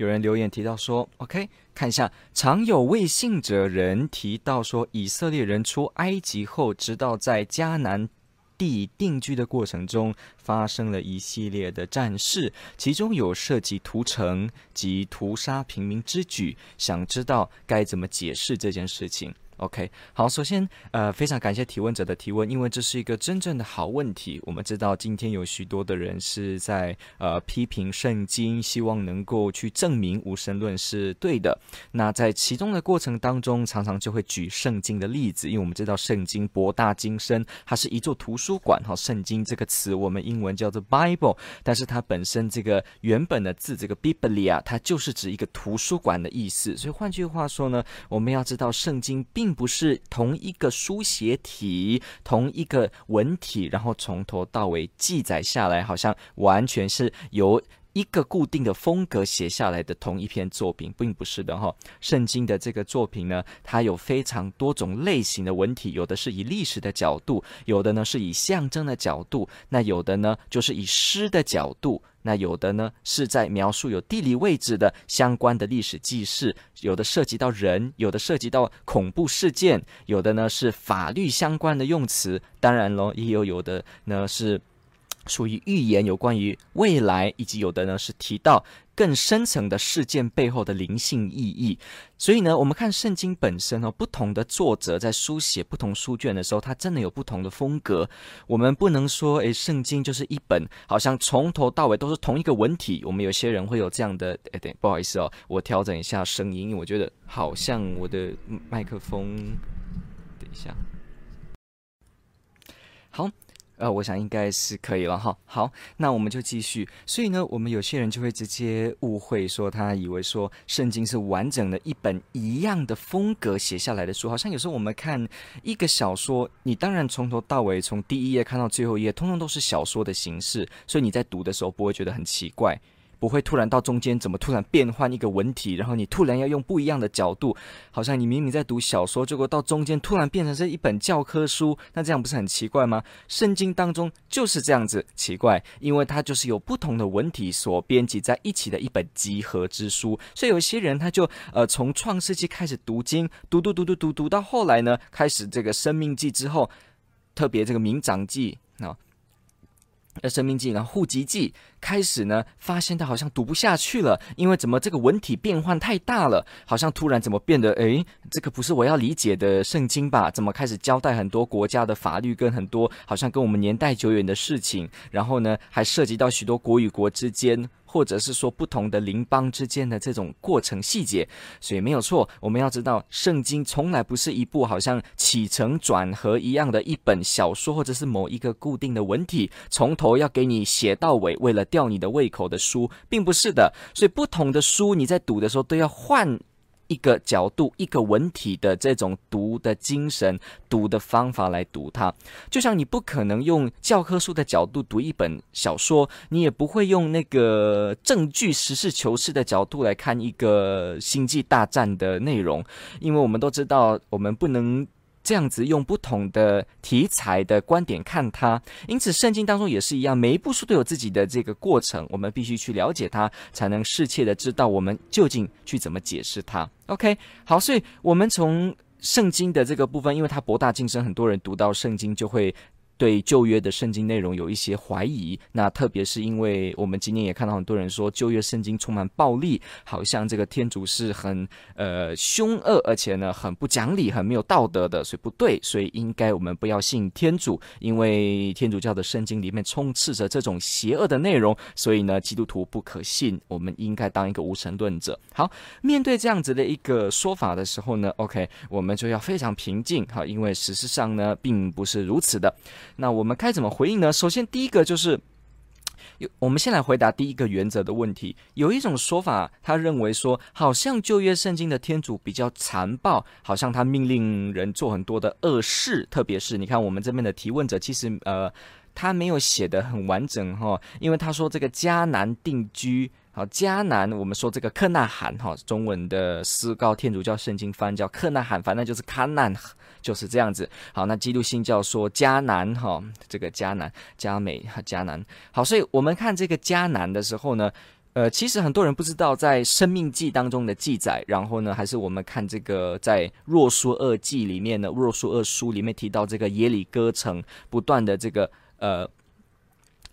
有人留言提到说，OK，看一下，常有未信者人提到说，以色列人出埃及后，直到在迦南地定居的过程中，发生了一系列的战事，其中有涉及屠城及屠杀平民之举，想知道该怎么解释这件事情。OK，好，首先，呃，非常感谢提问者的提问，因为这是一个真正的好问题。我们知道今天有许多的人是在呃批评圣经，希望能够去证明无神论是对的。那在其中的过程当中，常常就会举圣经的例子，因为我们知道圣经博大精深，它是一座图书馆。哈，圣经这个词我们英文叫做 Bible，但是它本身这个原本的字这个 Biblia，它就是指一个图书馆的意思。所以换句话说呢，我们要知道圣经并并不是同一个书写体，同一个文体，然后从头到尾记载下来，好像完全是由一个固定的风格写下来的同一篇作品，并不是的哈。圣经的这个作品呢，它有非常多种类型的文体，有的是以历史的角度，有的呢是以象征的角度，那有的呢就是以诗的角度。那有的呢是在描述有地理位置的相关的历史记事，有的涉及到人，有的涉及到恐怖事件，有的呢是法律相关的用词，当然喽，也有有的呢是属于预言，有关于未来，以及有的呢是提到。更深层的事件背后的灵性意义，所以呢，我们看圣经本身哦，不同的作者在书写不同书卷的时候，它真的有不同的风格。我们不能说，诶，圣经就是一本，好像从头到尾都是同一个文体。我们有些人会有这样的，诶，对，不好意思哦，我调整一下声音，因为我觉得好像我的麦克风，等一下，好。呃，我想应该是可以了哈。好，那我们就继续。所以呢，我们有些人就会直接误会说，他以为说圣经是完整的一本一样的风格写下来的书，好像有时候我们看一个小说，你当然从头到尾，从第一页看到最后一页，通通都是小说的形式，所以你在读的时候不会觉得很奇怪。不会突然到中间怎么突然变换一个文体，然后你突然要用不一样的角度，好像你明明在读小说，结果到中间突然变成是一本教科书，那这样不是很奇怪吗？圣经当中就是这样子奇怪，因为它就是有不同的文体所编辑在一起的一本集合之书，所以有些人他就呃从创世纪开始读经，读读读读读读到后来呢，开始这个生命记之后，特别这个民长记。呃，生命记，然后户籍记开始呢，发现它好像读不下去了，因为怎么这个文体变换太大了，好像突然怎么变得，诶，这个不是我要理解的圣经吧？怎么开始交代很多国家的法律跟很多好像跟我们年代久远的事情，然后呢，还涉及到许多国与国之间。或者是说不同的邻邦之间的这种过程细节，所以没有错。我们要知道，圣经从来不是一部好像起承转合一样的一本小说，或者是某一个固定的文体，从头要给你写到尾，为了吊你的胃口的书，并不是的。所以不同的书，你在读的时候都要换。一个角度，一个文体的这种读的精神、读的方法来读它，就像你不可能用教科书的角度读一本小说，你也不会用那个证据、实事求是的角度来看一个星际大战的内容，因为我们都知道，我们不能。这样子用不同的题材的观点看它，因此圣经当中也是一样，每一部书都有自己的这个过程，我们必须去了解它，才能适切的知道我们究竟去怎么解释它。OK，好，所以我们从圣经的这个部分，因为它博大精深，很多人读到圣经就会。对旧约的圣经内容有一些怀疑，那特别是因为我们今天也看到很多人说旧约圣经充满暴力，好像这个天主是很呃凶恶，而且呢很不讲理、很没有道德的，所以不对，所以应该我们不要信天主，因为天主教的圣经里面充斥着这种邪恶的内容，所以呢基督徒不可信，我们应该当一个无神论者。好，面对这样子的一个说法的时候呢，OK，我们就要非常平静，好，因为事实上呢并不是如此的。那我们该怎么回应呢？首先，第一个就是有，我们先来回答第一个原则的问题。有一种说法，他认为说，好像旧约圣经的天主比较残暴，好像他命令人做很多的恶事。特别是你看，我们这边的提问者，其实呃，他没有写的很完整哈，因为他说这个迦南定居。好，迦南，我们说这个克纳罕哈，中文的思高天主教圣经翻叫克纳罕，反正就是喀难，就是这样子。好，那基督新教说迦南哈，这个迦南、迦美和迦南。好，所以我们看这个迦南的时候呢，呃，其实很多人不知道在生命记当中的记载，然后呢，还是我们看这个在若书二记里面呢，若书二书里面提到这个耶里哥城不断的这个呃。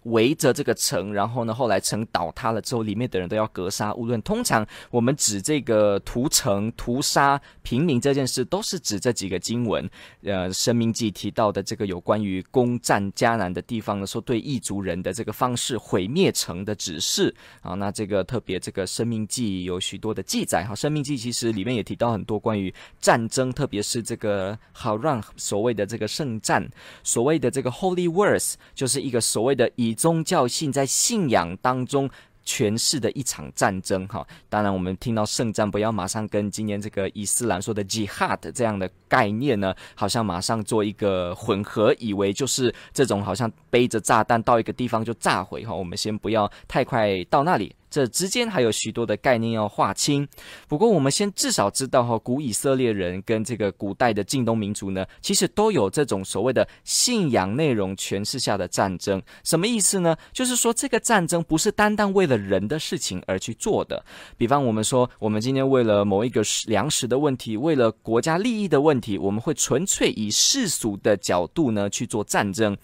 围着这个城，然后呢，后来城倒塌了之后，里面的人都要格杀勿论。通常我们指这个屠城、屠杀平民这件事，都是指这几个经文。呃，生命记提到的这个有关于攻占迦南的地方呢，说对异族人的这个方式毁灭城的指示啊。那这个特别这个生命记有许多的记载哈。生命记其实里面也提到很多关于战争，特别是这个好让所谓的这个圣战，所谓的这个 Holy Wars，就是一个所谓的以宗教性在信仰当中诠释的一场战争，哈，当然我们听到圣战，不要马上跟今年这个伊斯兰说的 Jihad 这样的概念呢，好像马上做一个混合，以为就是这种好像背着炸弹到一个地方就炸毁，哈，我们先不要太快到那里。这之间还有许多的概念要划清，不过我们先至少知道哈，古以色列人跟这个古代的近东民族呢，其实都有这种所谓的信仰内容诠释下的战争。什么意思呢？就是说这个战争不是单单为了人的事情而去做的。比方我们说，我们今天为了某一个粮食的问题，为了国家利益的问题，我们会纯粹以世俗的角度呢去做战争。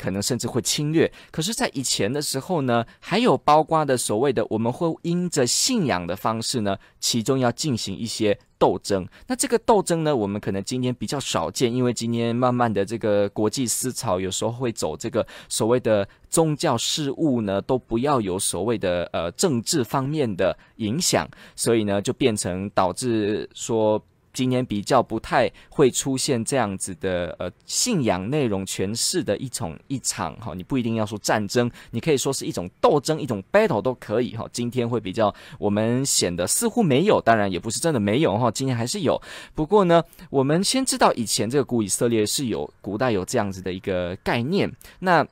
可能甚至会侵略，可是，在以前的时候呢，还有包括的所谓的，我们会因着信仰的方式呢，其中要进行一些斗争。那这个斗争呢，我们可能今天比较少见，因为今天慢慢的这个国际思潮有时候会走这个所谓的宗教事务呢，都不要有所谓的呃政治方面的影响，所以呢，就变成导致说。今年比较不太会出现这样子的呃信仰内容诠释的一种一场哈，你不一定要说战争，你可以说是一种斗争，一种 battle 都可以哈。今天会比较我们显得似乎没有，当然也不是真的没有哈，今天还是有。不过呢，我们先知道以前这个古以色列是有古代有这样子的一个概念，那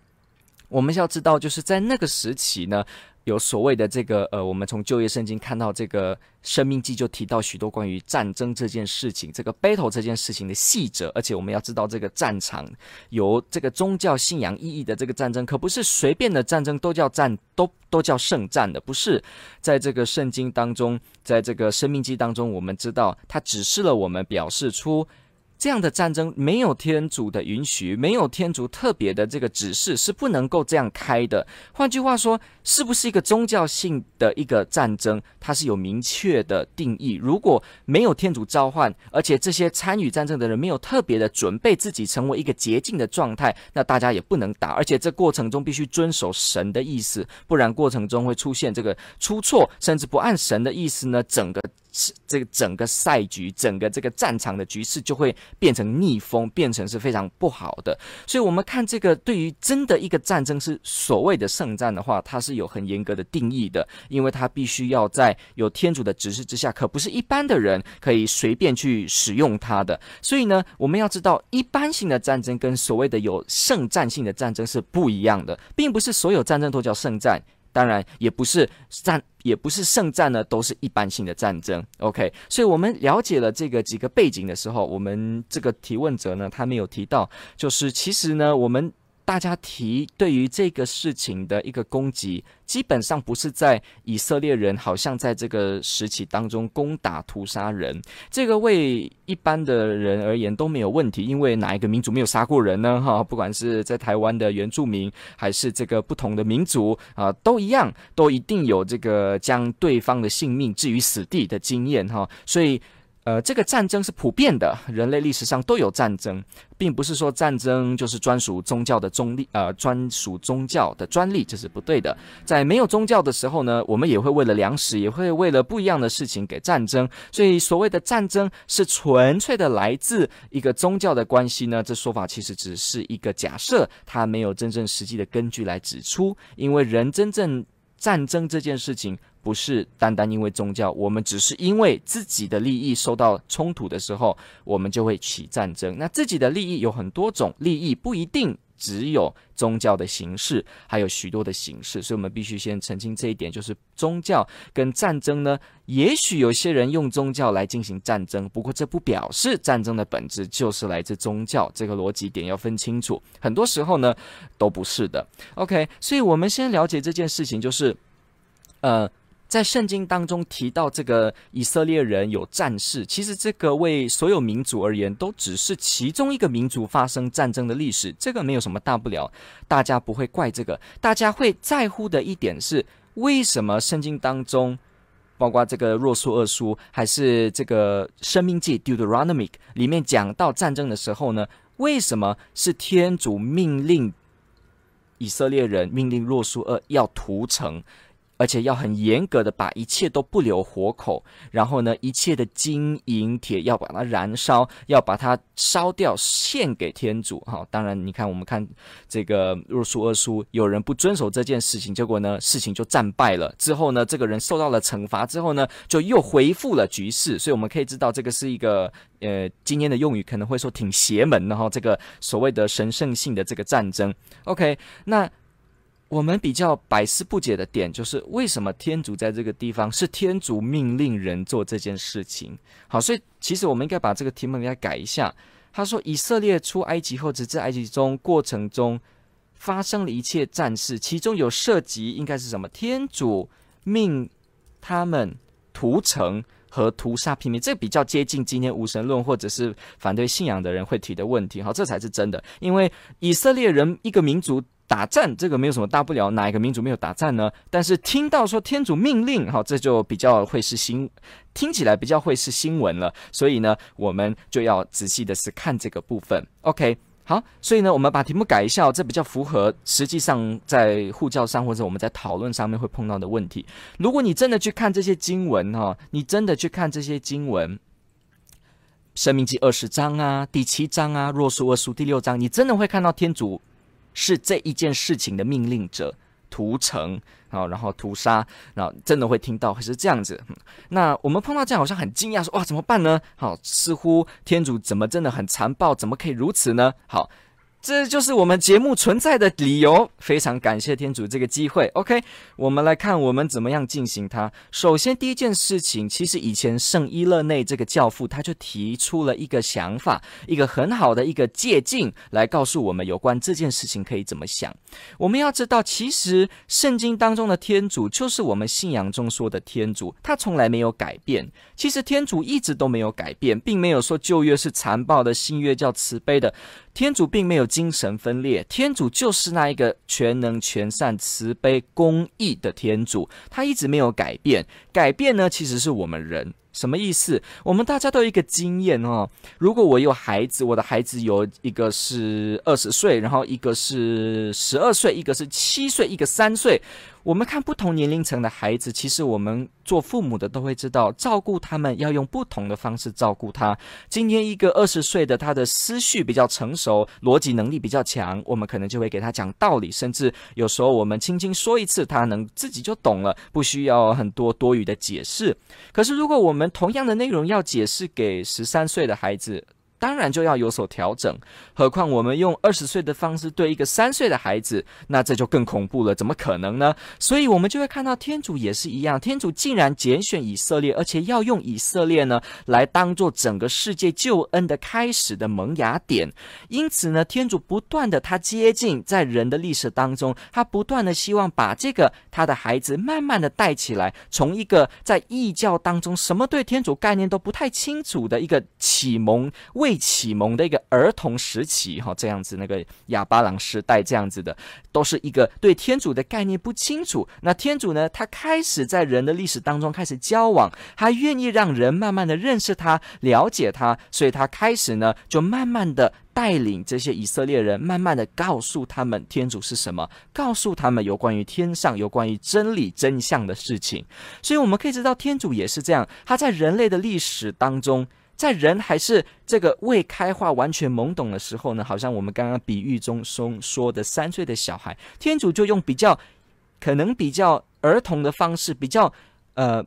我们要知道就是在那个时期呢。有所谓的这个呃，我们从就业圣经看到这个生命记就提到许多关于战争这件事情，这个 battle 这件事情的细则，而且我们要知道这个战场有这个宗教信仰意义的这个战争，可不是随便的战争都叫战，都都叫圣战的，不是。在这个圣经当中，在这个生命记当中，我们知道它指示了我们，表示出。这样的战争没有天主的允许，没有天主特别的这个指示，是不能够这样开的。换句话说，是不是一个宗教性的一个战争？它是有明确的定义。如果没有天主召唤，而且这些参与战争的人没有特别的准备自己成为一个洁净的状态，那大家也不能打。而且这过程中必须遵守神的意思，不然过程中会出现这个出错，甚至不按神的意思呢，整个。这个整个赛局，整个这个战场的局势就会变成逆风，变成是非常不好的。所以，我们看这个对于真的一个战争是所谓的圣战的话，它是有很严格的定义的，因为它必须要在有天主的指示之下，可不是一般的人可以随便去使用它的。所以呢，我们要知道，一般性的战争跟所谓的有圣战性的战争是不一样的，并不是所有战争都叫圣战。当然，也不是战，也不是圣战呢，都是一般性的战争。OK，所以我们了解了这个几个背景的时候，我们这个提问者呢，他没有提到，就是其实呢，我们。大家提对于这个事情的一个攻击，基本上不是在以色列人好像在这个时期当中攻打屠杀人，这个为一般的人而言都没有问题，因为哪一个民族没有杀过人呢？哈，不管是在台湾的原住民，还是这个不同的民族啊，都一样，都一定有这个将对方的性命置于死地的经验哈，所以。呃，这个战争是普遍的，人类历史上都有战争，并不是说战争就是专属宗教的中立，呃，专属宗教的专利，这是不对的。在没有宗教的时候呢，我们也会为了粮食，也会为了不一样的事情给战争。所以所谓的战争是纯粹的来自一个宗教的关系呢，这说法其实只是一个假设，它没有真正实际的根据来指出，因为人真正。战争这件事情不是单单因为宗教，我们只是因为自己的利益受到冲突的时候，我们就会起战争。那自己的利益有很多种，利益不一定只有宗教的形式，还有许多的形式，所以我们必须先澄清这一点，就是宗教跟战争呢，也许有些人用宗教来进行战争，不过这不表示战争的本质就是来自宗教，这个逻辑点要分清楚。很多时候呢，都不是的。OK，所以我们先了解这件事情，就是，呃。在圣经当中提到这个以色列人有战事，其实这个为所有民族而言都只是其中一个民族发生战争的历史，这个没有什么大不了，大家不会怪这个。大家会在乎的一点是，为什么圣经当中，包括这个若书二书，还是这个生命记 Deuteronomic 里面讲到战争的时候呢？为什么是天主命令以色列人，命令若书二要屠城？而且要很严格的把一切都不留活口，然后呢，一切的金银铁要把它燃烧，要把它烧掉，献给天主。哈，当然，你看我们看这个若书二书，有人不遵守这件事情，结果呢，事情就战败了。之后呢，这个人受到了惩罚，之后呢，就又恢复了局势。所以我们可以知道，这个是一个呃，今天的用语可能会说挺邪门的哈。这个所谓的神圣性的这个战争，OK，那。我们比较百思不解的点就是，为什么天主在这个地方是天主命令人做这件事情？好，所以其实我们应该把这个题目应该改一下。他说，以色列出埃及后，直至埃及中过程中发生了一切战事，其中有涉及应该是什么？天主命他们屠城和屠杀平民，这比较接近今天无神论或者是反对信仰的人会提的问题。好，这才是真的，因为以色列人一个民族。打战这个没有什么大不了，哪一个民族没有打战呢？但是听到说天主命令，哈，这就比较会是新，听起来比较会是新闻了。所以呢，我们就要仔细的是看这个部分。OK，好，所以呢，我们把题目改一下，这比较符合实际上在护教上或者我们在讨论上面会碰到的问题。如果你真的去看这些经文哈，你真的去看这些经文，《生命记》二十章啊，第七章啊，《若书二书》第六章，你真的会看到天主。是这一件事情的命令者，屠城，然后然后屠杀，然后真的会听到会是这样子。那我们碰到这样好像很惊讶，说哇怎么办呢？好，似乎天主怎么真的很残暴，怎么可以如此呢？好。这就是我们节目存在的理由。非常感谢天主这个机会。OK，我们来看我们怎么样进行它。首先，第一件事情，其实以前圣依勒内这个教父他就提出了一个想法，一个很好的一个借镜，来告诉我们有关这件事情可以怎么想。我们要知道，其实圣经当中的天主就是我们信仰中说的天主，他从来没有改变。其实天主一直都没有改变，并没有说旧约是残暴的，新约叫慈悲的。天主并没有精神分裂，天主就是那一个全能、全善、慈悲、公义的天主，他一直没有改变。改变呢，其实是我们人。什么意思？我们大家都有一个经验哦。如果我有孩子，我的孩子有一个是二十岁，然后一个是十二岁，一个是七岁，一个三岁。我们看不同年龄层的孩子，其实我们做父母的都会知道，照顾他们要用不同的方式照顾他。今天一个二十岁的，他的思绪比较成熟，逻辑能力比较强，我们可能就会给他讲道理，甚至有时候我们轻轻说一次，他能自己就懂了，不需要很多多余的解释。可是如果我们我们同样的内容要解释给十三岁的孩子，当然就要有所调整，何况我们用二十岁的方式对一个三岁的孩子，那这就更恐怖了，怎么可能呢？所以，我们就会看到天主也是一样，天主竟然拣选以色列，而且要用以色列呢来当做整个世界救恩的开始的萌芽点。因此呢，天主不断的他接近在人的历史当中，他不断的希望把这个他的孩子慢慢的带起来，从一个在异教当中什么对天主概念都不太清楚的一个启蒙为未启蒙的一个儿童时期，哈，这样子那个亚巴郎时代这样子的，都是一个对天主的概念不清楚。那天主呢，他开始在人的历史当中开始交往，他愿意让人慢慢的认识他、了解他，所以他开始呢，就慢慢的。带领这些以色列人，慢慢的告诉他们天主是什么，告诉他们有关于天上、有关于真理真相的事情。所以我们可以知道，天主也是这样。他在人类的历史当中，在人还是这个未开化、完全懵懂的时候呢，好像我们刚刚比喻中说说的三岁的小孩，天主就用比较可能比较儿童的方式，比较呃。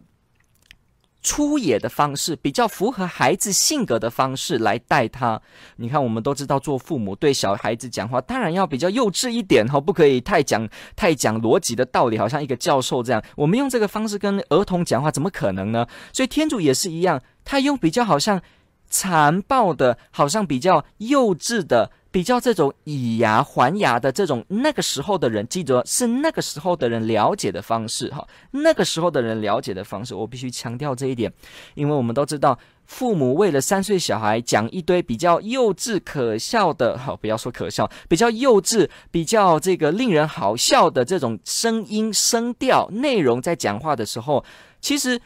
粗野的方式，比较符合孩子性格的方式来带他。你看，我们都知道，做父母对小孩子讲话，当然要比较幼稚一点哈，不可以太讲太讲逻辑的道理，好像一个教授这样。我们用这个方式跟儿童讲话，怎么可能呢？所以天主也是一样，他用比较好像残暴的，好像比较幼稚的。比较这种以牙还牙的这种那个时候的人，记得是那个时候的人了解的方式哈，那个时候的人了解的方式，我必须强调这一点，因为我们都知道，父母为了三岁小孩讲一堆比较幼稚可笑的，好，不要说可笑，比较幼稚、比较这个令人好笑的这种声音、声调、内容，在讲话的时候，其实。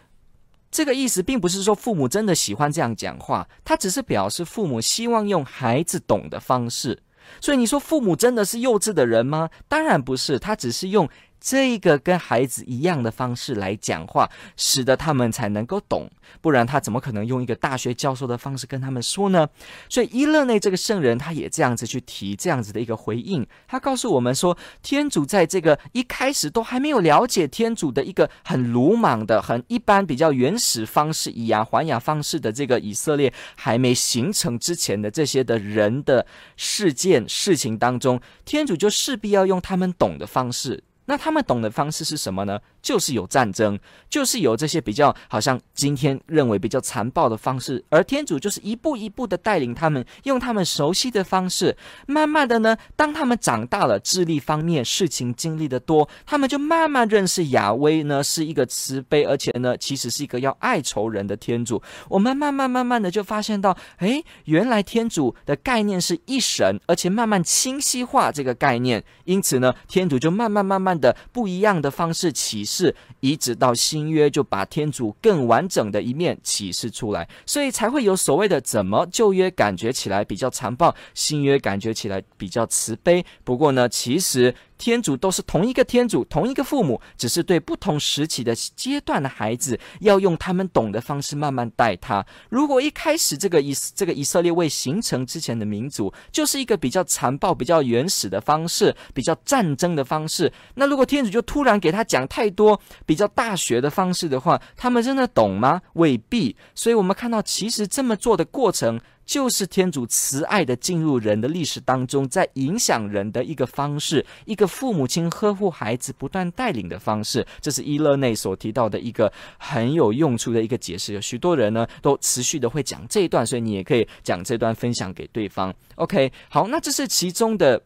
这个意思并不是说父母真的喜欢这样讲话，他只是表示父母希望用孩子懂的方式。所以你说父母真的是幼稚的人吗？当然不是，他只是用。这一个跟孩子一样的方式来讲话，使得他们才能够懂，不然他怎么可能用一个大学教授的方式跟他们说呢？所以伊勒内这个圣人他也这样子去提这样子的一个回应，他告诉我们说，天主在这个一开始都还没有了解天主的一个很鲁莽的、很一般、比较原始方式以牙还牙方式的这个以色列还没形成之前的这些的人的事件事情当中，天主就势必要用他们懂的方式。那他们懂的方式是什么呢？就是有战争，就是有这些比较好像今天认为比较残暴的方式，而天主就是一步一步的带领他们，用他们熟悉的方式，慢慢的呢，当他们长大了，智力方面事情经历的多，他们就慢慢认识亚威呢是一个慈悲，而且呢其实是一个要爱仇人的天主。我们慢慢慢慢的就发现到，诶，原来天主的概念是一神，而且慢慢清晰化这个概念，因此呢，天主就慢慢慢慢的不一样的方式启示。是，一直到新约就把天主更完整的一面启示出来，所以才会有所谓的怎么旧约感觉起来比较残暴，新约感觉起来比较慈悲。不过呢，其实。天主都是同一个天主，同一个父母，只是对不同时期的阶段的孩子，要用他们懂的方式慢慢带他。如果一开始这个以这个以色列未形成之前的民族，就是一个比较残暴、比较原始的方式，比较战争的方式，那如果天主就突然给他讲太多比较大学的方式的话，他们真的懂吗？未必。所以我们看到，其实这么做的过程。就是天主慈爱的进入人的历史当中，在影响人的一个方式，一个父母亲呵护孩子、不断带领的方式。这是伊勒内所提到的一个很有用处的一个解释。有许多人呢都持续的会讲这一段，所以你也可以讲这段分享给对方。OK，好，那这是其中的。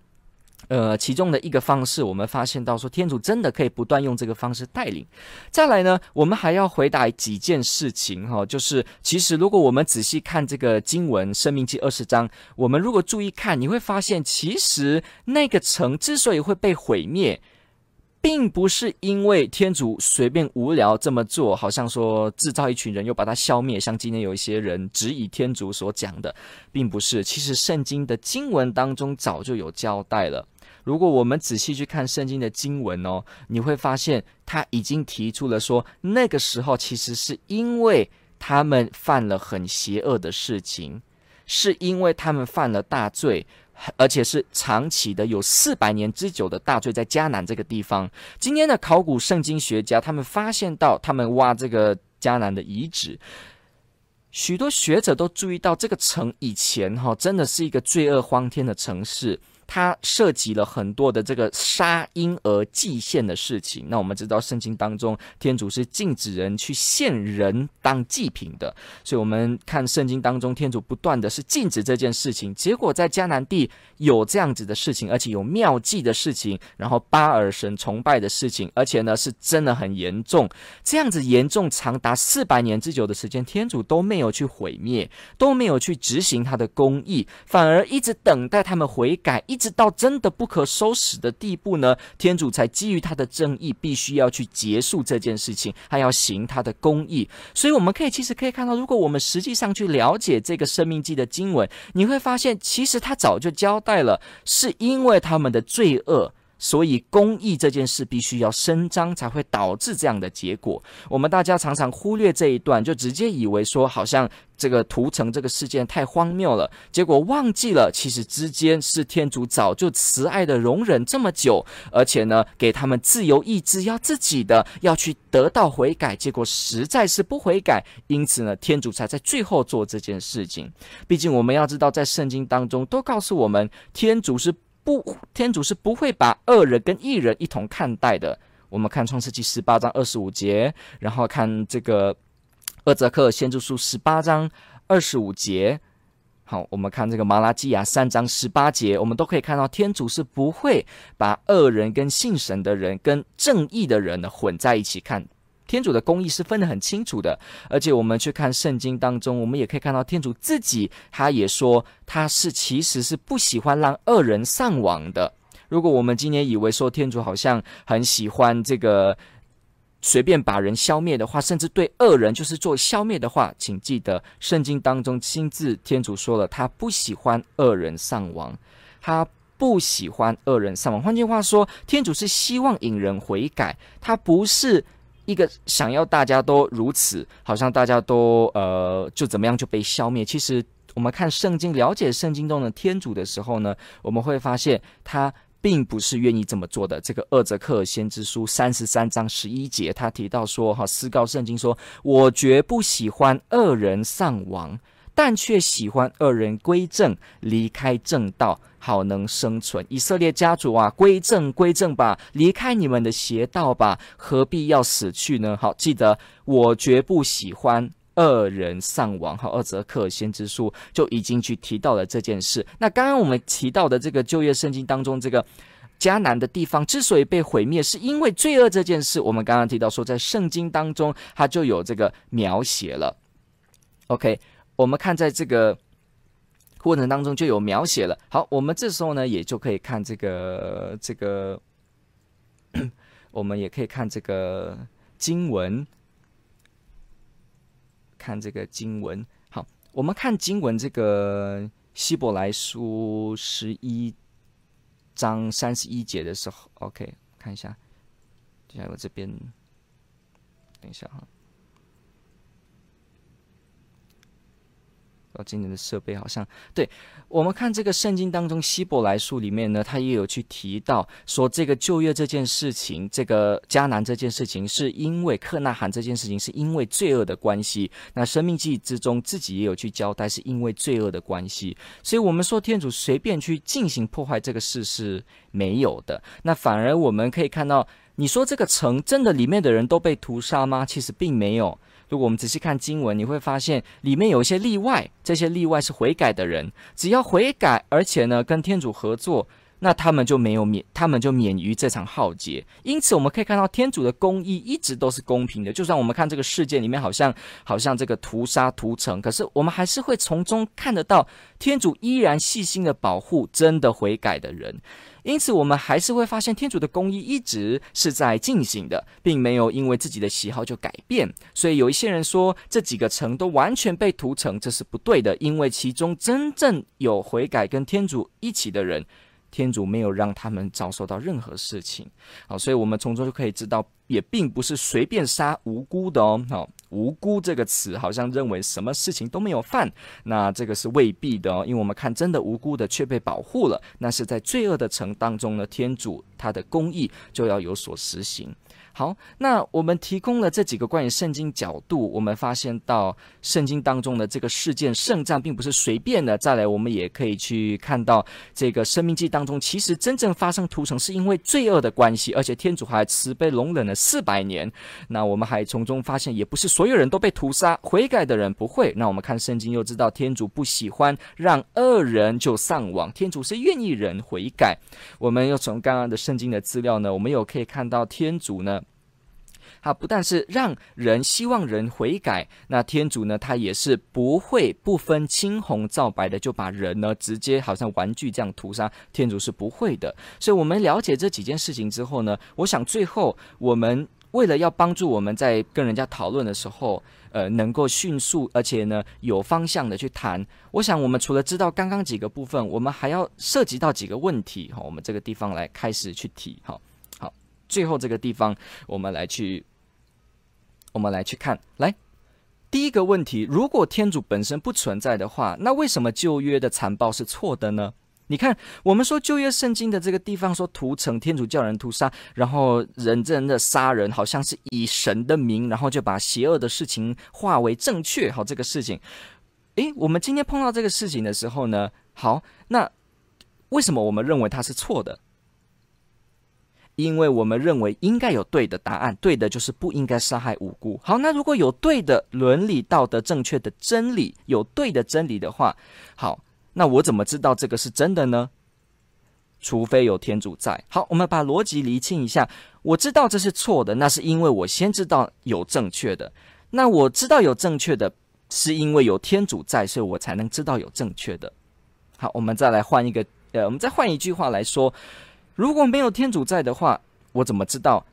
呃，其中的一个方式，我们发现到说，天主真的可以不断用这个方式带领。再来呢，我们还要回答几件事情哈，就是其实如果我们仔细看这个经文《生命记》二十章，我们如果注意看，你会发现，其实那个城之所以会被毁灭，并不是因为天主随便无聊这么做，好像说制造一群人又把它消灭，像今天有一些人质疑天主所讲的，并不是。其实圣经的经文当中早就有交代了。如果我们仔细去看圣经的经文哦，你会发现他已经提出了说，那个时候其实是因为他们犯了很邪恶的事情，是因为他们犯了大罪，而且是长期的有四百年之久的大罪，在迦南这个地方。今天的考古圣经学家他们发现到，他们挖这个迦南的遗址，许多学者都注意到这个城以前哈真的是一个罪恶荒天的城市。它涉及了很多的这个杀婴儿祭献的事情。那我们知道圣经当中，天主是禁止人去献人当祭品的，所以我们看圣经当中，天主不断的是禁止这件事情。结果在迦南地有这样子的事情，而且有妙计的事情，然后巴尔神崇拜的事情，而且呢是真的很严重，这样子严重长达四百年之久的时间，天主都没有去毁灭，都没有去执行他的公义，反而一直等待他们悔改，一直到真的不可收拾的地步呢，天主才基于他的正义，必须要去结束这件事情，还要行他的公义。所以我们可以其实可以看到，如果我们实际上去了解这个生命记的经文，你会发现，其实他早就交代了，是因为他们的罪恶。所以公义这件事必须要伸张，才会导致这样的结果。我们大家常常忽略这一段，就直接以为说好像这个屠城这个事件太荒谬了，结果忘记了其实之间是天主早就慈爱的容忍这么久，而且呢给他们自由意志，要自己的要去得到悔改，结果实在是不悔改，因此呢天主才在最后做这件事情。毕竟我们要知道，在圣经当中都告诉我们，天主是。不，天主是不会把恶人跟义人一同看待的。我们看创世纪十八章二十五节，然后看这个厄则克先知书十八章二十五节。好，我们看这个马拉基亚三章十八节，我们都可以看到天主是不会把恶人跟信神的人跟正义的人呢混在一起看。天主的公义是分得很清楚的，而且我们去看圣经当中，我们也可以看到天主自己，他也说他是其实是不喜欢让恶人丧亡的。如果我们今天以为说天主好像很喜欢这个随便把人消灭的话，甚至对恶人就是做消灭的话，请记得圣经当中亲自天主说了，他不喜欢恶人丧亡，他不喜欢恶人丧亡。换句话说，天主是希望引人悔改，他不是。一个想要大家都如此，好像大家都呃就怎么样就被消灭。其实我们看圣经，了解圣经中的天主的时候呢，我们会发现他并不是愿意这么做的。这个厄泽克先知书三十三章十一节，他提到说：“哈，斯告圣经说，我绝不喜欢恶人丧亡。”但却喜欢恶人归正，离开正道，好能生存。以色列家族啊，归正归正吧，离开你们的邪道吧，何必要死去呢？好，记得我绝不喜欢恶人丧亡。好，二则克先知书就已经去提到了这件事。那刚刚我们提到的这个旧约圣经当中，这个迦南的地方之所以被毁灭，是因为罪恶这件事。我们刚刚提到说，在圣经当中，它就有这个描写了。OK。我们看，在这个过程当中就有描写了。好，我们这时候呢，也就可以看这个这个，我们也可以看这个经文，看这个经文。好，我们看经文这个希伯来书十一章三十一节的时候，OK，看一下，接下来我这边，等一下哈。今年的设备好像对，我们看这个圣经当中希伯来书里面呢，他也有去提到说，这个就业这件事情，这个迦南这件事情，是因为克纳罕这件事情是因为罪恶的关系。那生命记之中自己也有去交代，是因为罪恶的关系。所以，我们说天主随便去进行破坏这个事是没有的。那反而我们可以看到，你说这个城真的里面的人都被屠杀吗？其实并没有。如果我们仔细看经文，你会发现里面有一些例外，这些例外是悔改的人，只要悔改，而且呢跟天主合作，那他们就没有免，他们就免于这场浩劫。因此，我们可以看到天主的公义一直都是公平的。就算我们看这个世界里面好像好像这个屠杀屠城，可是我们还是会从中看得到天主依然细心的保护真的悔改的人。因此，我们还是会发现天主的公义一直是在进行的，并没有因为自己的喜好就改变。所以，有一些人说这几个城都完全被屠城，这是不对的，因为其中真正有悔改跟天主一起的人。天主没有让他们遭受到任何事情，好，所以我们从中就可以知道，也并不是随便杀无辜的哦。好，无辜这个词好像认为什么事情都没有犯，那这个是未必的哦。因为我们看，真的无辜的却被保护了，那是在罪恶的城当中呢，天主他的公义就要有所实行。好，那我们提供了这几个关于圣经角度，我们发现到圣经当中的这个事件圣战并不是随便的。再来，我们也可以去看到这个生命记当中，其实真正发生屠城是因为罪恶的关系，而且天主还慈悲容忍了四百年。那我们还从中发现，也不是所有人都被屠杀，悔改的人不会。那我们看圣经又知道，天主不喜欢让恶人就丧亡，天主是愿意人悔改。我们又从刚刚的圣经的资料呢，我们又可以看到天主呢。他不但是让人希望人悔改，那天主呢，他也是不会不分青红皂白的就把人呢直接好像玩具这样屠杀，天主是不会的。所以，我们了解这几件事情之后呢，我想最后我们为了要帮助我们在跟人家讨论的时候，呃，能够迅速而且呢有方向的去谈，我想我们除了知道刚刚几个部分，我们还要涉及到几个问题哈，我们这个地方来开始去提哈。好，最后这个地方我们来去。我们来去看，来，第一个问题：如果天主本身不存在的话，那为什么旧约的残暴是错的呢？你看，我们说旧约圣经的这个地方说屠城，天主叫人屠杀，然后人真的杀人，好像是以神的名，然后就把邪恶的事情化为正确。好，这个事情，诶，我们今天碰到这个事情的时候呢，好，那为什么我们认为它是错的？因为我们认为应该有对的答案，对的就是不应该杀害无辜。好，那如果有对的伦理道德正确的真理，有对的真理的话，好，那我怎么知道这个是真的呢？除非有天主在。好，我们把逻辑厘清一下。我知道这是错的，那是因为我先知道有正确的。那我知道有正确的，是因为有天主在，所以我才能知道有正确的。好，我们再来换一个，呃，我们再换一句话来说。如果没有天主在的话，我怎么知道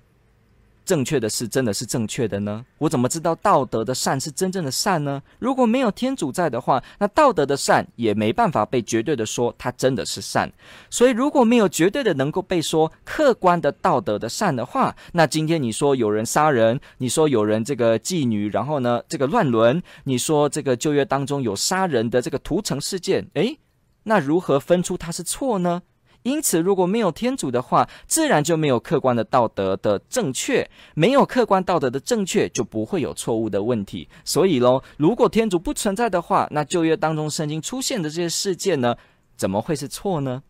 正确的事真的是正确的呢？我怎么知道道德的善是真正的善呢？如果没有天主在的话，那道德的善也没办法被绝对的说它真的是善。所以如果没有绝对的能够被说客观的道德的善的话，那今天你说有人杀人，你说有人这个妓女，然后呢这个乱伦，你说这个旧约当中有杀人的这个屠城事件，诶，那如何分出它是错呢？因此，如果没有天主的话，自然就没有客观的道德的正确，没有客观道德的正确，就不会有错误的问题。所以喽，如果天主不存在的话，那旧约当中圣经出现的这些事件呢，怎么会是错呢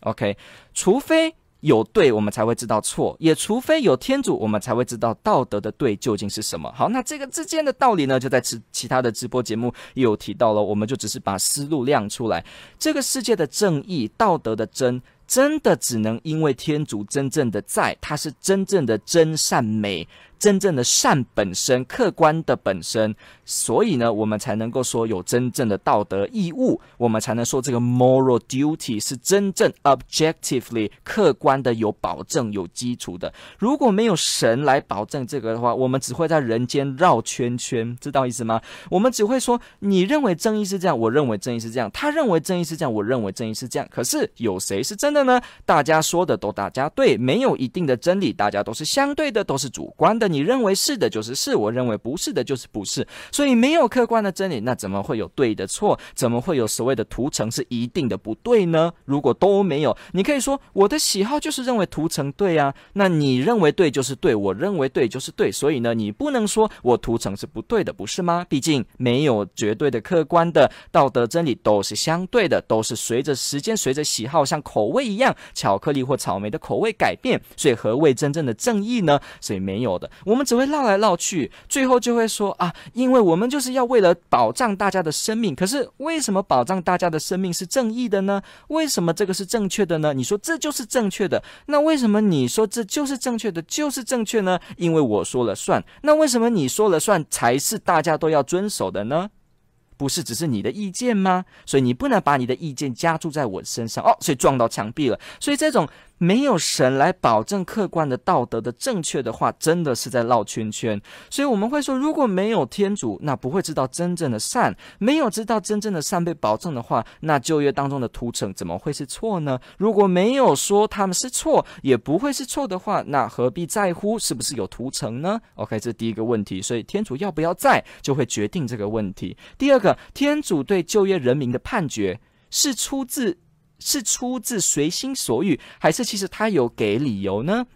？OK，除非。有对，我们才会知道错；也除非有天主，我们才会知道道德的对究竟是什么。好，那这个之间的道理呢，就在其其他的直播节目也有提到了。我们就只是把思路亮出来。这个世界的正义、道德的真，真的只能因为天主真正的在，他是真正的真善美。真正的善本身，客观的本身，所以呢，我们才能够说有真正的道德义务，我们才能说这个 moral duty 是真正 objectively 客观的有保证、有基础的。如果没有神来保证这个的话，我们只会在人间绕圈圈，知道意思吗？我们只会说，你认为正义是这样，我认为正义是这样，他认为正义是这样，我认为正义是这样。可是有谁是真的呢？大家说的都大家对，没有一定的真理，大家都是相对的，都是主观的。你认为是的，就是是；我认为不是的，就是不是。所以没有客观的真理，那怎么会有对的错？怎么会有所谓的图层是一定的不对呢？如果都没有，你可以说我的喜好就是认为图层对啊。那你认为对就是对，我认为对就是对。所以呢，你不能说我图层是不对的，不是吗？毕竟没有绝对的客观的道德真理，都是相对的，都是随着时间、随着喜好，像口味一样，巧克力或草莓的口味改变。所以何谓真正的正义呢？所以没有的。我们只会绕来绕去，最后就会说啊，因为我们就是要为了保障大家的生命。可是为什么保障大家的生命是正义的呢？为什么这个是正确的呢？你说这就是正确的，那为什么你说这就是正确的，就是正确呢？因为我说了算。那为什么你说了算才是大家都要遵守的呢？不是只是你的意见吗？所以你不能把你的意见加注在我身上哦，所以撞到墙壁了。所以这种。没有神来保证客观的道德的正确的话，真的是在绕圈圈。所以我们会说，如果没有天主，那不会知道真正的善；没有知道真正的善被保证的话，那旧约当中的屠城怎么会是错呢？如果没有说他们是错，也不会是错的话，那何必在乎是不是有屠城呢？OK，这是第一个问题。所以天主要不要在，就会决定这个问题。第二个，天主对旧约人民的判决是出自。是出自随心所欲，还是其实他有给理由呢？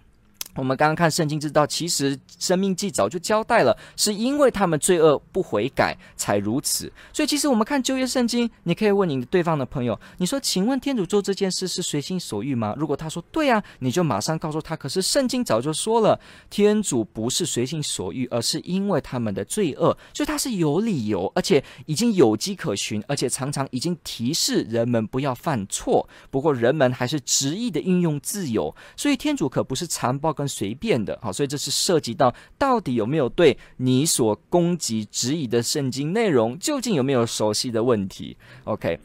我们刚刚看圣经知道，其实生命记早就交代了，是因为他们罪恶不悔改才如此。所以，其实我们看旧约圣经，你可以问你对方的朋友，你说：“请问天主做这件事是随心所欲吗？”如果他说：“对啊”，你就马上告诉他：“可是圣经早就说了，天主不是随心所欲，而是因为他们的罪恶，所以他是有理由，而且已经有迹可循，而且常常已经提示人们不要犯错。不过，人们还是执意的运用自由，所以天主可不是残暴跟。”随便的，好，所以这是涉及到到底有没有对你所攻击质疑的圣经内容，究竟有没有熟悉的问题？OK，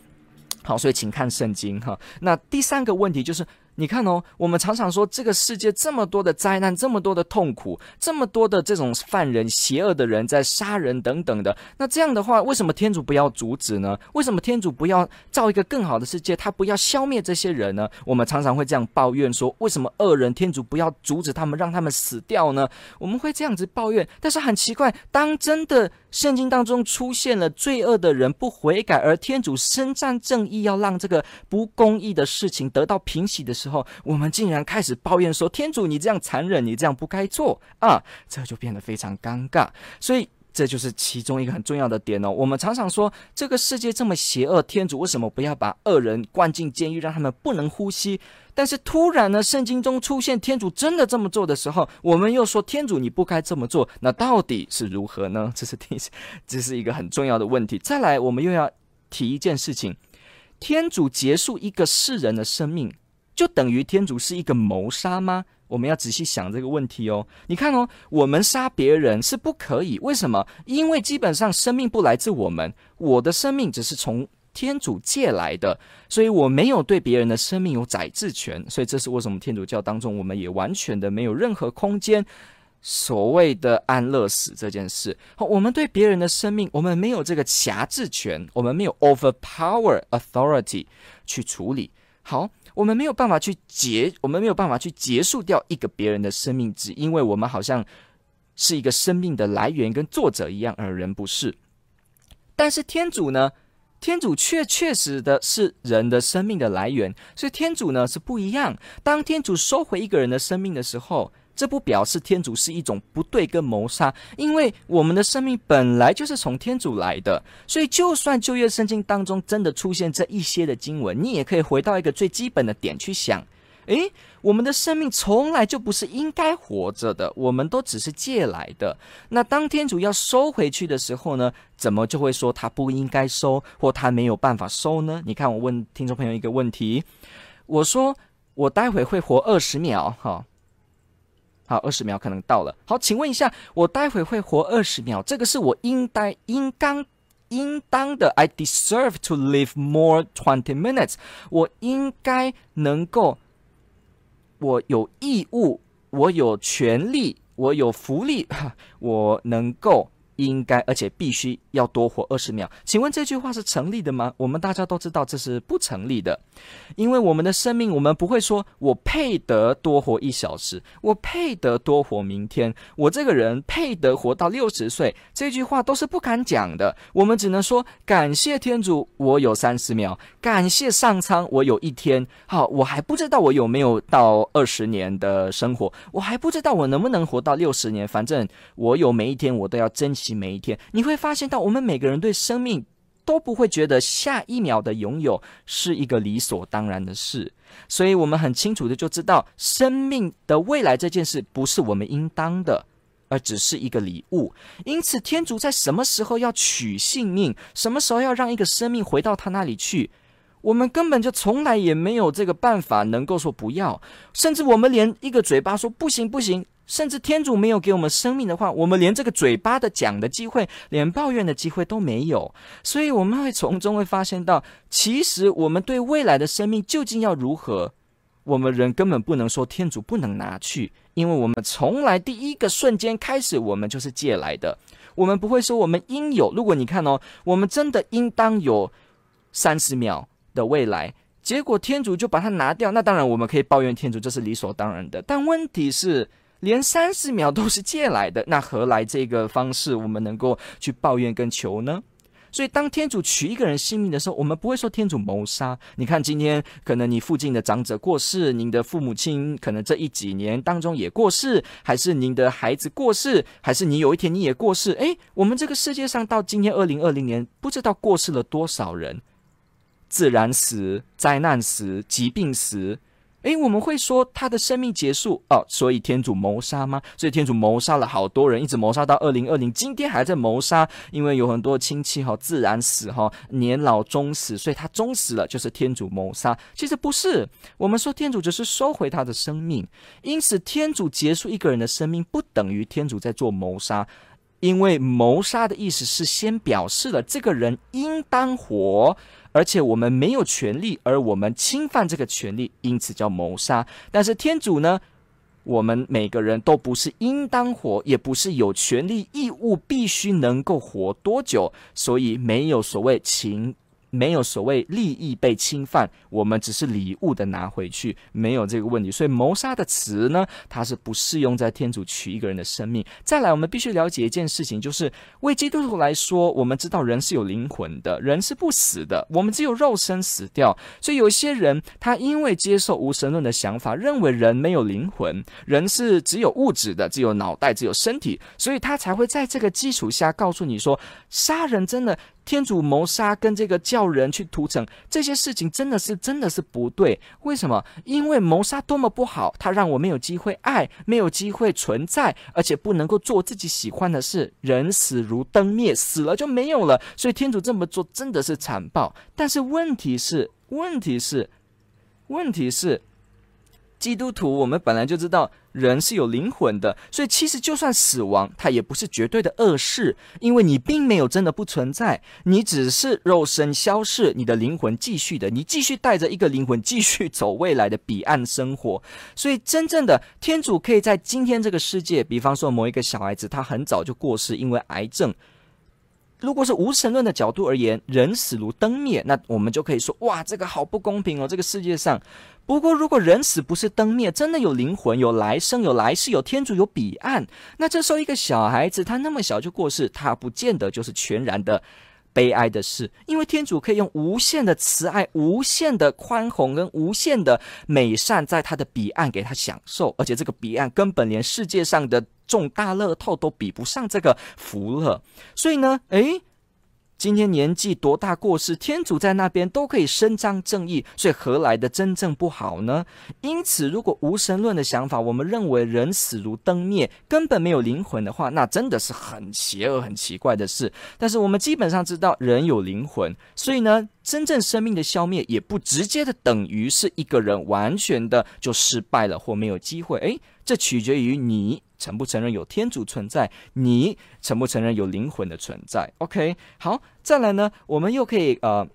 好，所以请看圣经哈。那第三个问题就是。你看哦，我们常常说这个世界这么多的灾难，这么多的痛苦，这么多的这种犯人、邪恶的人在杀人等等的。那这样的话，为什么天主不要阻止呢？为什么天主不要造一个更好的世界？他不要消灭这些人呢？我们常常会这样抱怨说，为什么恶人天主不要阻止他们，让他们死掉呢？我们会这样子抱怨。但是很奇怪，当真的圣经当中出现了罪恶的人不悔改，而天主伸张正义，要让这个不公义的事情得到平息的时候，我们竟然开始抱怨说：“天主，你这样残忍，你这样不该做啊！”这就变得非常尴尬。所以，这就是其中一个很重要的点哦。我们常常说，这个世界这么邪恶，天主为什么不要把恶人关进监狱，让他们不能呼吸？但是突然呢，圣经中出现天主真的这么做的时候，我们又说：“天主，你不该这么做。”那到底是如何呢？这是第一，这是一个很重要的问题。再来，我们又要提一件事情：天主结束一个世人的生命。就等于天主是一个谋杀吗？我们要仔细想这个问题哦。你看哦，我们杀别人是不可以，为什么？因为基本上生命不来自我们，我的生命只是从天主借来的，所以我没有对别人的生命有宰制权。所以这是为什么天主教当中我们也完全的没有任何空间，所谓的安乐死这件事。好，我们对别人的生命，我们没有这个辖制权，我们没有 overpower authority 去处理。好。我们没有办法去结，我们没有办法去结束掉一个别人的生命，只因为我们好像是一个生命的来源跟作者一样，而人不是。但是天主呢？天主确确实的是人的生命的来源，所以天主呢是不一样。当天主收回一个人的生命的时候，这不表示天主是一种不对跟谋杀，因为我们的生命本来就是从天主来的，所以就算旧约圣经当中真的出现这一些的经文，你也可以回到一个最基本的点去想：诶，我们的生命从来就不是应该活着的，我们都只是借来的。那当天主要收回去的时候呢，怎么就会说他不应该收，或他没有办法收呢？你看，我问听众朋友一个问题，我说我待会会活二十秒，哈。好，二十秒可能到了。好，请问一下，我待会会活二十秒，这个是我应该、应当、应当的。I deserve to live more twenty minutes。我应该能够，我有义务，我有权利，我有福利，我能够。应该，而且必须要多活二十秒。请问这句话是成立的吗？我们大家都知道这是不成立的，因为我们的生命，我们不会说“我配得多活一小时”，我配得多活明天，我这个人配得活到六十岁。这句话都是不敢讲的。我们只能说感谢天主，我有三十秒；感谢上苍，我有一天。好，我还不知道我有没有到二十年的生活，我还不知道我能不能活到六十年。反正我有每一天，我都要珍惜。每一天，你会发现到我们每个人对生命都不会觉得下一秒的拥有是一个理所当然的事，所以我们很清楚的就知道，生命的未来这件事不是我们应当的，而只是一个礼物。因此，天主在什么时候要取性命，什么时候要让一个生命回到他那里去，我们根本就从来也没有这个办法能够说不要，甚至我们连一个嘴巴说不行不行。甚至天主没有给我们生命的话，我们连这个嘴巴的讲的机会，连抱怨的机会都没有。所以我们会从中会发现到，其实我们对未来的生命究竟要如何，我们人根本不能说天主不能拿去，因为我们从来第一个瞬间开始，我们就是借来的。我们不会说我们应有。如果你看哦，我们真的应当有三十秒的未来，结果天主就把它拿掉，那当然我们可以抱怨天主，这是理所当然的。但问题是。连三十秒都是借来的，那何来这个方式我们能够去抱怨跟求呢？所以当天主取一个人性命的时候，我们不会说天主谋杀。你看今天可能你附近的长者过世，您的父母亲可能这一几年当中也过世，还是您的孩子过世，还是你有一天你也过世？诶，我们这个世界上到今天二零二零年，不知道过世了多少人，自然死、灾难死、疾病死。诶，我们会说他的生命结束哦，所以天主谋杀吗？所以天主谋杀了好多人，一直谋杀到二零二零，今天还在谋杀，因为有很多亲戚哈自然死哈，年老终死，所以他终死了，就是天主谋杀。其实不是，我们说天主只是收回他的生命，因此天主结束一个人的生命，不等于天主在做谋杀。因为谋杀的意思是先表示了这个人应当活，而且我们没有权利，而我们侵犯这个权利，因此叫谋杀。但是天主呢，我们每个人都不是应当活，也不是有权利义务必须能够活多久，所以没有所谓情。没有所谓利益被侵犯，我们只是礼物的拿回去，没有这个问题。所以谋杀的词呢，它是不适用在天主取一个人的生命。再来，我们必须了解一件事情，就是为基督徒来说，我们知道人是有灵魂的，人是不死的，我们只有肉身死掉。所以有些人他因为接受无神论的想法，认为人没有灵魂，人是只有物质的，只有脑袋，只有身体，所以他才会在这个基础下告诉你说，杀人真的。天主谋杀跟这个叫人去屠城这些事情，真的是真的是不对。为什么？因为谋杀多么不好，他让我没有机会爱，没有机会存在，而且不能够做自己喜欢的事。人死如灯灭，死了就没有了。所以天主这么做真的是残暴。但是问题是，问题是，问题是。基督徒，我们本来就知道人是有灵魂的，所以其实就算死亡，它也不是绝对的恶事，因为你并没有真的不存在，你只是肉身消逝，你的灵魂继续的，你继续带着一个灵魂继续走未来的彼岸生活。所以真正的天主可以在今天这个世界，比方说某一个小孩子，他很早就过世，因为癌症。如果是无神论的角度而言，人死如灯灭，那我们就可以说，哇，这个好不公平哦，这个世界上。不过，如果人死不是灯灭，真的有灵魂、有来生、有来世、有天主、有彼岸，那这时候一个小孩子他那么小就过世，他不见得就是全然的悲哀的事，因为天主可以用无限的慈爱、无限的宽宏跟无限的美善，在他的彼岸给他享受，而且这个彼岸根本连世界上的。重大乐透都比不上这个福乐，所以呢，诶，今天年纪多大过世，天主在那边都可以伸张正义，所以何来的真正不好呢？因此，如果无神论的想法，我们认为人死如灯灭，根本没有灵魂的话，那真的是很邪恶、很奇怪的事。但是我们基本上知道人有灵魂，所以呢，真正生命的消灭也不直接的等于是一个人完全的就失败了或没有机会。诶，这取决于你。承不承认有天主存在？你承不承认有灵魂的存在？OK，好，再来呢，我们又可以呃，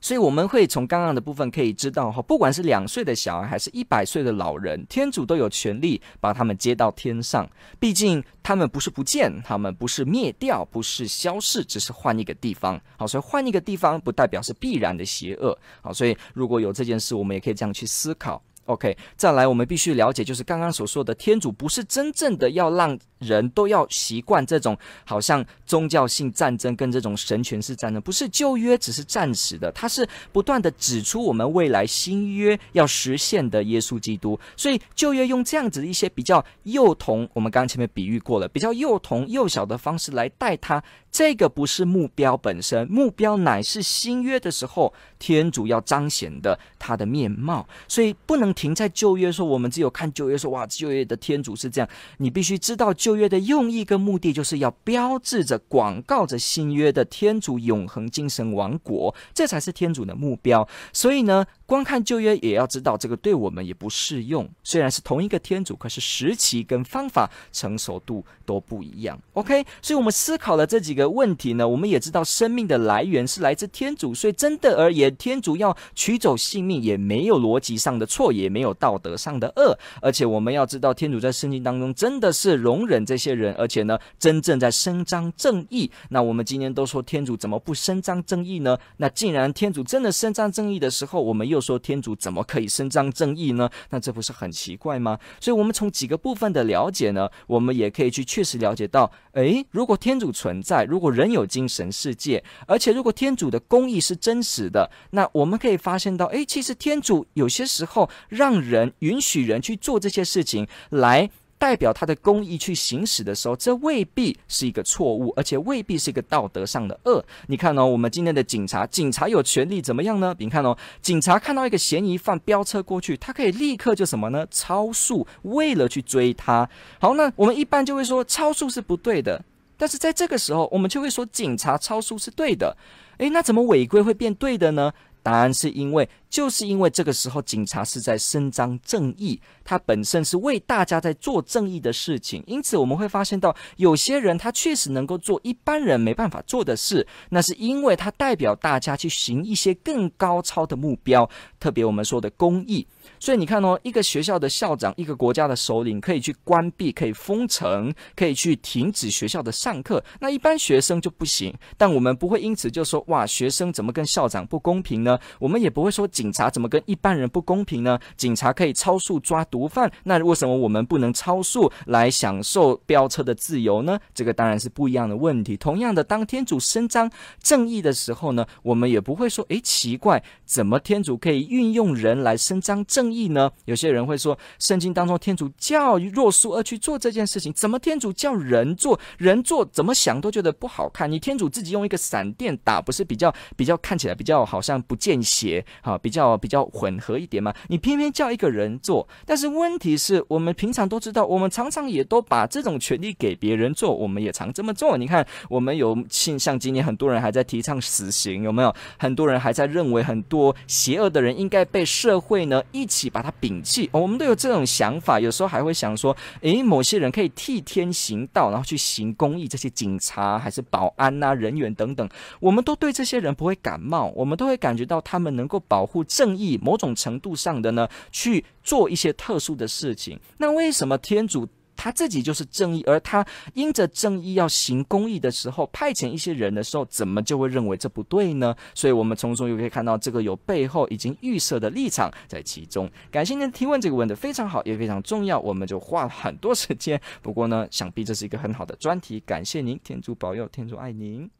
所以我们会从刚刚的部分可以知道哈，不管是两岁的小孩还是一百岁的老人，天主都有权利把他们接到天上。毕竟他们不是不见，他们不是灭掉，不是消逝，只是换一个地方。好，所以换一个地方不代表是必然的邪恶。好，所以如果有这件事，我们也可以这样去思考。OK，再来，我们必须了解，就是刚刚所说的，天主不是真正的要让人都要习惯这种好像宗教性战争跟这种神权式战争，不是旧约只是暂时的，它是不断的指出我们未来新约要实现的耶稣基督。所以旧约用这样子一些比较幼童，我们刚刚前面比喻过了，比较幼童幼小的方式来带他。这个不是目标本身，目标乃是新约的时候，天主要彰显的他的面貌，所以不能停在旧约说，我们只有看旧约说，哇，旧约的天主是这样，你必须知道旧旧约的用意跟目的，就是要标志着、广告着新约的天主永恒精神王国，这才是天主的目标。所以呢，光看旧约也要知道，这个对我们也不适用。虽然是同一个天主，可是时期跟方法成熟度都不一样。OK，所以我们思考了这几个。问题呢，我们也知道生命的来源是来自天主，所以真的而言，天主要取走性命也没有逻辑上的错，也没有道德上的恶，而且我们要知道，天主在圣经当中真的是容忍这些人，而且呢，真正在伸张正义。那我们今天都说天主怎么不伸张正义呢？那既然天主真的伸张正义的时候，我们又说天主怎么可以伸张正义呢？那这不是很奇怪吗？所以，我们从几个部分的了解呢，我们也可以去确实了解到，诶，如果天主存在，如果人有精神世界，而且如果天主的公义是真实的，那我们可以发现到，诶，其实天主有些时候让人允许人去做这些事情来。代表他的公义去行使的时候，这未必是一个错误，而且未必是一个道德上的恶。你看哦，我们今天的警察，警察有权利怎么样呢？你看哦，警察看到一个嫌疑犯飙车过去，他可以立刻就什么呢？超速，为了去追他。好，那我们一般就会说超速是不对的，但是在这个时候，我们就会说警察超速是对的。诶，那怎么违规会变对的呢？答案是因为。就是因为这个时候，警察是在伸张正义，他本身是为大家在做正义的事情，因此我们会发现到，有些人他确实能够做一般人没办法做的事，那是因为他代表大家去行一些更高超的目标，特别我们说的公益。所以你看哦，一个学校的校长，一个国家的首领，可以去关闭，可以封城，可以去停止学校的上课，那一般学生就不行。但我们不会因此就说，哇，学生怎么跟校长不公平呢？我们也不会说。警察怎么跟一般人不公平呢？警察可以超速抓毒贩，那为什么我们不能超速来享受飙车的自由呢？这个当然是不一样的问题。同样的，当天主伸张正义的时候呢，我们也不会说，诶，奇怪，怎么天主可以运用人来伸张正义呢？有些人会说，圣经当中天主叫若苏厄去做这件事情，怎么天主叫人做？人做怎么想都觉得不好看。你天主自己用一个闪电打，不是比较比较看起来比较好像不见血啊？比较比较混合一点嘛，你偏偏叫一个人做，但是问题是我们平常都知道，我们常常也都把这种权利给别人做，我们也常这么做。你看，我们有像今年很多人还在提倡死刑，有没有？很多人还在认为很多邪恶的人应该被社会呢一起把他摒弃，我们都有这种想法。有时候还会想说，诶，某些人可以替天行道，然后去行公益，这些警察还是保安呐、啊、人员等等，我们都对这些人不会感冒，我们都会感觉到他们能够保护。正义某种程度上的呢，去做一些特殊的事情。那为什么天主他自己就是正义，而他因着正义要行公义的时候，派遣一些人的时候，怎么就会认为这不对呢？所以，我们从中又可以看到这个有背后已经预设的立场在其中。感谢您提问，这个问题非常好，也非常重要，我们就花了很多时间。不过呢，想必这是一个很好的专题。感谢您，天主保佑，天主爱您。